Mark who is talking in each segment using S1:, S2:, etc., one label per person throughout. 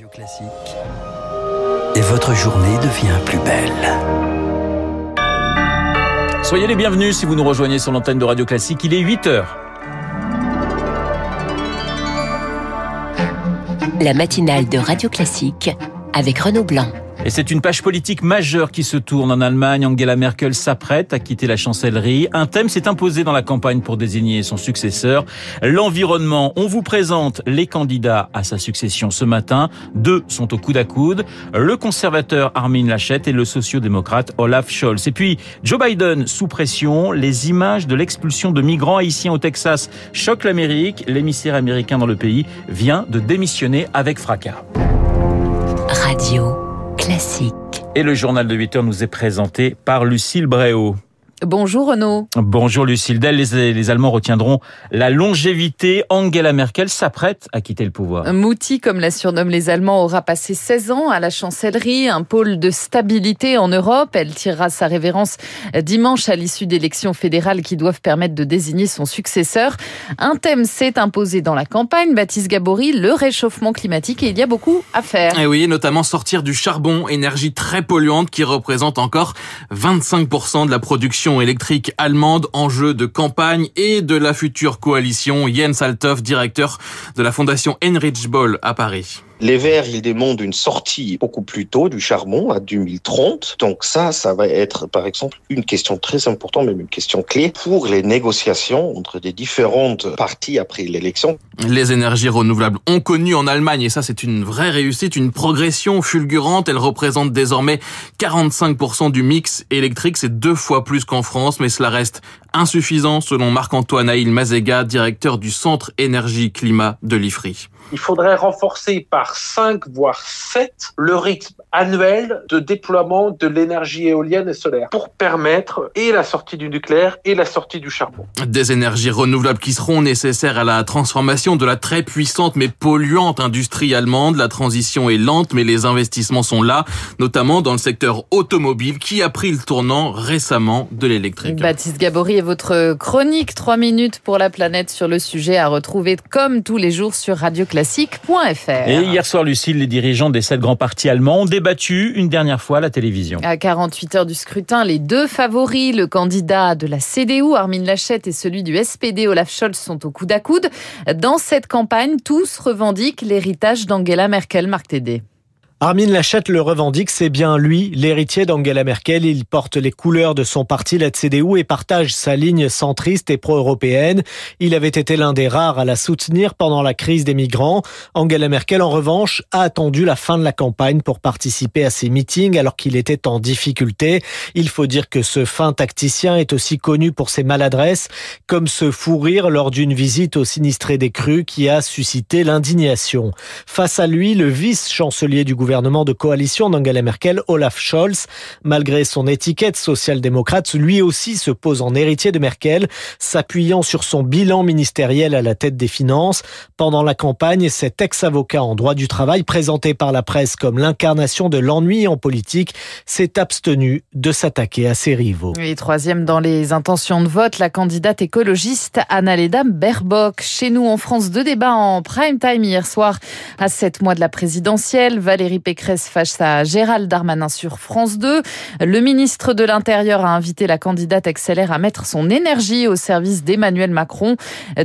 S1: Radio Classique. Et votre journée devient plus belle.
S2: Soyez les bienvenus si vous nous rejoignez sur l'antenne de Radio Classique. Il est 8 heures.
S3: La matinale de Radio Classique avec Renaud Blanc.
S2: Et c'est une page politique majeure qui se tourne en Allemagne. Angela Merkel s'apprête à quitter la chancellerie. Un thème s'est imposé dans la campagne pour désigner son successeur. L'environnement. On vous présente les candidats à sa succession ce matin. Deux sont au coude à coude. Le conservateur Armin Laschet et le sociodémocrate Olaf Scholz. Et puis, Joe Biden sous pression. Les images de l'expulsion de migrants haïtiens au Texas choquent l'Amérique. L'émissaire américain dans le pays vient de démissionner avec fracas.
S3: Radio
S2: Et le journal de 8 heures nous est présenté par Lucille Bréau.
S4: Bonjour Renaud.
S2: Bonjour Lucille Dell. Les, les, Allemands retiendront la longévité. Angela Merkel s'apprête à quitter le pouvoir.
S4: Mouti, comme la surnomment les Allemands, aura passé 16 ans à la chancellerie, un pôle de stabilité en Europe. Elle tirera sa révérence dimanche à l'issue d'élections fédérales qui doivent permettre de désigner son successeur. Un thème s'est imposé dans la campagne, Baptiste Gabory, le réchauffement climatique et il y a beaucoup à faire.
S5: Et oui, notamment sortir du charbon, énergie très polluante qui représente encore 25% de la production électrique allemande, enjeu de campagne et de la future coalition. Jens Althoff, directeur de la fondation Heinrich Boll à Paris.
S6: Les Verts, ils demandent une sortie beaucoup plus tôt du charbon à 2030. Donc ça, ça va être, par exemple, une question très importante, même une question clé pour les négociations entre des différentes parties après l'élection.
S5: Les énergies renouvelables ont connu en Allemagne, et ça c'est une vraie réussite, une progression fulgurante. Elles représentent désormais 45% du mix électrique. C'est deux fois plus qu'en France, mais cela reste insuffisant selon Marc-Antoine Aïl Mazega, directeur du Centre Énergie-Climat de l'IFRI.
S7: Il faudrait renforcer par 5 voire 7 le rythme annuel de déploiement de l'énergie éolienne et solaire pour permettre et la sortie du nucléaire et la sortie du charbon.
S5: Des énergies renouvelables qui seront nécessaires à la transformation de la très puissante mais polluante industrie allemande. La transition est lente mais les investissements sont là, notamment dans le secteur automobile qui a pris le tournant récemment de l'électrique.
S4: Baptiste Gabory et votre chronique 3 minutes pour la planète sur le sujet à retrouver comme tous les jours sur radioclassique.fr.
S2: Et hier soir, Lucille, les dirigeants des sept grands partis allemands ont débattu une dernière fois à la télévision.
S4: À 48 heures du scrutin, les deux favoris, le candidat de la CDU, Armin Laschet, et celui du SPD, Olaf Scholz, sont au coude à coude. Dans cette campagne, tous revendiquent l'héritage d'Angela Merkel, Marc Tédé.
S8: Armin Laschet le revendique, c'est bien lui, l'héritier d'Angela Merkel. Il porte les couleurs de son parti, la CDU, et partage sa ligne centriste et pro-européenne. Il avait été l'un des rares à la soutenir pendant la crise des migrants. Angela Merkel, en revanche, a attendu la fin de la campagne pour participer à ses meetings alors qu'il était en difficulté. Il faut dire que ce fin tacticien est aussi connu pour ses maladresses, comme ce fou rire lors d'une visite au sinistré des crues qui a suscité l'indignation. Face à lui, le vice-chancelier du gouvernement gouvernement de coalition d'Angela Merkel, Olaf Scholz. Malgré son étiquette social-démocrate, lui aussi se pose en héritier de Merkel, s'appuyant sur son bilan ministériel à la tête des finances. Pendant la campagne, cet ex-avocat en droit du travail, présenté par la presse comme l'incarnation de l'ennui en politique, s'est abstenu de s'attaquer à ses rivaux.
S4: Et troisième dans les intentions de vote, la candidate écologiste Annalena Baerbock. Chez nous en France, deux débats en prime time hier soir à sept mois de la présidentielle. Valérie Pécresse face à Gérald Darmanin sur France 2. Le ministre de l'Intérieur a invité la candidate accélère à mettre son énergie au service d'Emmanuel Macron.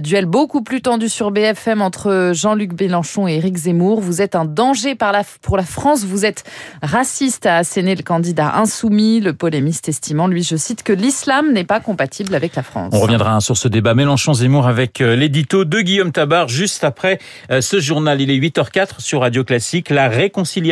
S4: Duel beaucoup plus tendu sur BFM entre Jean-Luc Mélenchon et Éric Zemmour. Vous êtes un danger pour la France. Vous êtes raciste, a asséné le candidat insoumis. Le polémiste estimant, lui, je cite, que l'islam n'est pas compatible avec la France.
S2: On reviendra sur ce débat Mélenchon-Zemmour avec l'édito de Guillaume Tabar juste après ce journal. Il est 8h04 sur Radio Classique. La réconciliation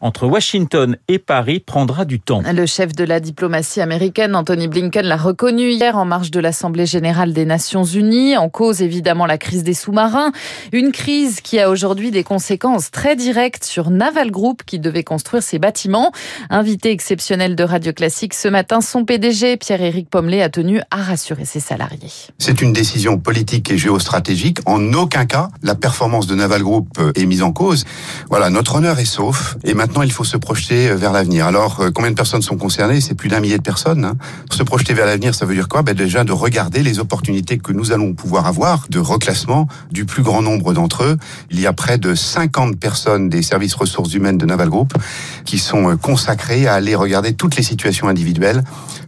S2: entre Washington et Paris prendra du temps.
S4: Le chef de la diplomatie américaine, Anthony Blinken, l'a reconnu hier en marge de l'Assemblée générale des Nations unies. En cause, évidemment, la crise des sous-marins. Une crise qui a aujourd'hui des conséquences très directes sur Naval Group qui devait construire ses bâtiments. Invité exceptionnel de Radio Classique ce matin, son PDG, Pierre-Éric Pommelet, a tenu à rassurer ses salariés.
S9: C'est une décision politique et géostratégique. En aucun cas, la performance de Naval Group est mise en cause. Voilà, notre honneur est sauf. Et maintenant, il faut se projeter vers l'avenir. Alors, combien de personnes sont concernées? C'est plus d'un millier de personnes. Hein. Se projeter vers l'avenir, ça veut dire quoi? Ben Déjà de regarder les opportunités que nous allons pouvoir avoir de reclassement du plus grand nombre d'entre eux. Il y a près de 50 personnes des services ressources humaines de Naval Group qui sont consacrées à aller regarder toutes les situations individuelles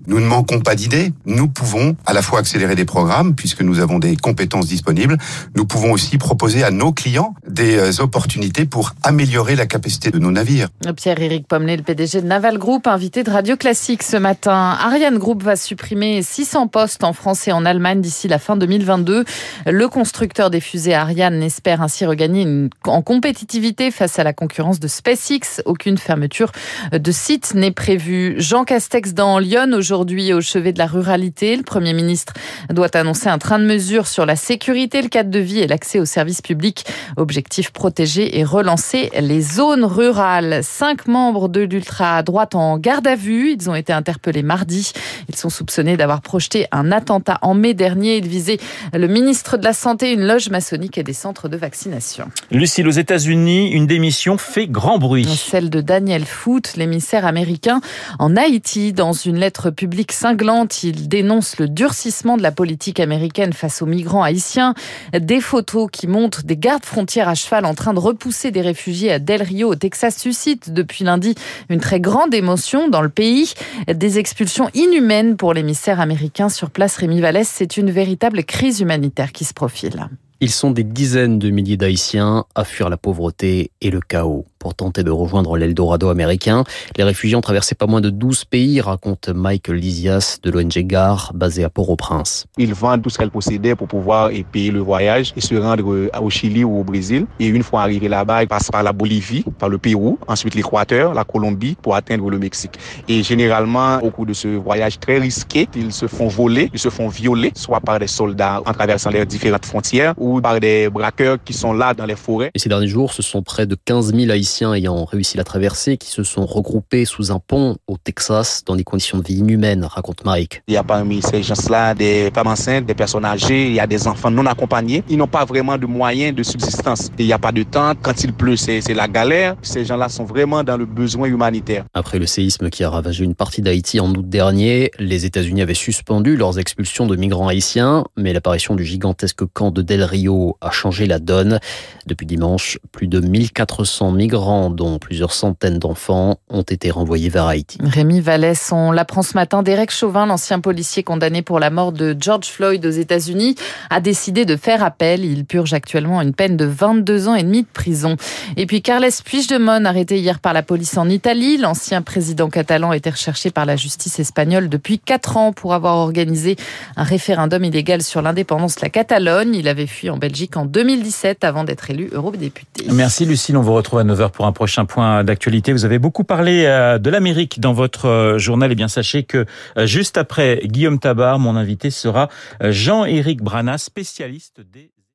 S9: nous ne manquons pas d'idées. Nous pouvons à la fois accélérer des programmes puisque nous avons des compétences disponibles. Nous pouvons aussi proposer à nos clients des euh, opportunités pour améliorer la capacité de nos navires.
S4: Pierre-Éric Pommelet, le PDG de Naval Group, invité de Radio Classique ce matin. Ariane Group va supprimer 600 postes en France et en Allemagne d'ici la fin 2022. Le constructeur des fusées Ariane espère ainsi regagner en compétitivité face à la concurrence de SpaceX. Aucune fermeture de site n'est prévue. Jean Castex dans Lyon aujourd'hui aujourd'hui au chevet de la ruralité. Le Premier ministre doit annoncer un train de mesure sur la sécurité, le cadre de vie et l'accès aux services publics. Objectif protéger et relancer les zones rurales. Cinq membres de l'ultra-droite en garde à vue. Ils ont été interpellés mardi. Ils sont soupçonnés d'avoir projeté un attentat en mai dernier. Ils visaient le ministre de la Santé, une loge maçonnique et des centres de vaccination.
S2: Lucille, aux États-Unis, une démission fait grand bruit.
S4: Celle de Daniel Foote, l'émissaire américain en Haïti, dans une lettre publique cinglante. Il dénonce le durcissement de la politique américaine face aux migrants haïtiens. Des photos qui montrent des gardes frontières à cheval en train de repousser des réfugiés à Del Rio au Texas suscitent depuis lundi une très grande émotion dans le pays. Des expulsions inhumaines pour l'émissaire américain sur place Rémi Vallès. C'est une véritable crise humanitaire qui se profile.
S10: Ils sont des dizaines de milliers d'Haïtiens à fuir la pauvreté et le chaos pour tenter de rejoindre l'Eldorado américain. Les réfugiés ont traversé pas moins de 12 pays, raconte Michael Lysias de l'ONG GAR, basé à Port-au-Prince.
S11: Ils vendent tout ce qu'elles possédaient pour pouvoir payer le voyage et se rendre au Chili ou au Brésil. Et une fois arrivés là-bas, ils passent par la Bolivie, par le Pérou, ensuite l'Équateur, la Colombie pour atteindre le Mexique. Et généralement, au cours de ce voyage très risqué, ils se font voler, ils se font violer, soit par des soldats en traversant les différentes frontières ou par des braqueurs qui sont là dans les forêts.
S10: Et ces derniers jours, ce sont près de 15 000 Haïtiens ayant réussi la traversée qui se sont regroupés sous un pont au Texas dans des conditions de vie inhumaines, raconte Mike.
S11: Il y a parmi ces gens-là des femmes enceintes, des personnes âgées, il y a des enfants non accompagnés. Ils n'ont pas vraiment de moyens de subsistance. Il n'y a pas de temps. Quand il pleut, c'est la galère. Ces gens-là sont vraiment dans le besoin humanitaire.
S10: Après le séisme qui a ravagé une partie d'Haïti en août dernier, les États-Unis avaient suspendu leurs expulsions de migrants haïtiens, mais l'apparition du gigantesque camp de Del Rio a changé la donne. Depuis dimanche, plus de 1400 migrants dont plusieurs centaines d'enfants, ont été renvoyés vers Haïti.
S4: Rémi Vallès, on l'apprend ce matin. Derek Chauvin, l'ancien policier condamné pour la mort de George Floyd aux États-Unis, a décidé de faire appel. Il purge actuellement une peine de 22 ans et demi de prison. Et puis Carles Puigdemont, arrêté hier par la police en Italie. L'ancien président catalan était recherché par la justice espagnole depuis 4 ans pour avoir organisé un référendum illégal sur l'indépendance de la Catalogne. Il avait fui en Belgique en 2017 avant d'être élu eurodéputé.
S2: Merci Lucille, on vous retrouve à 9h pour un prochain point d'actualité. Vous avez beaucoup parlé euh, de l'Amérique dans votre euh, journal. Et eh bien, sachez que euh, juste après Guillaume Tabar, mon invité sera Jean-Éric Brana, spécialiste des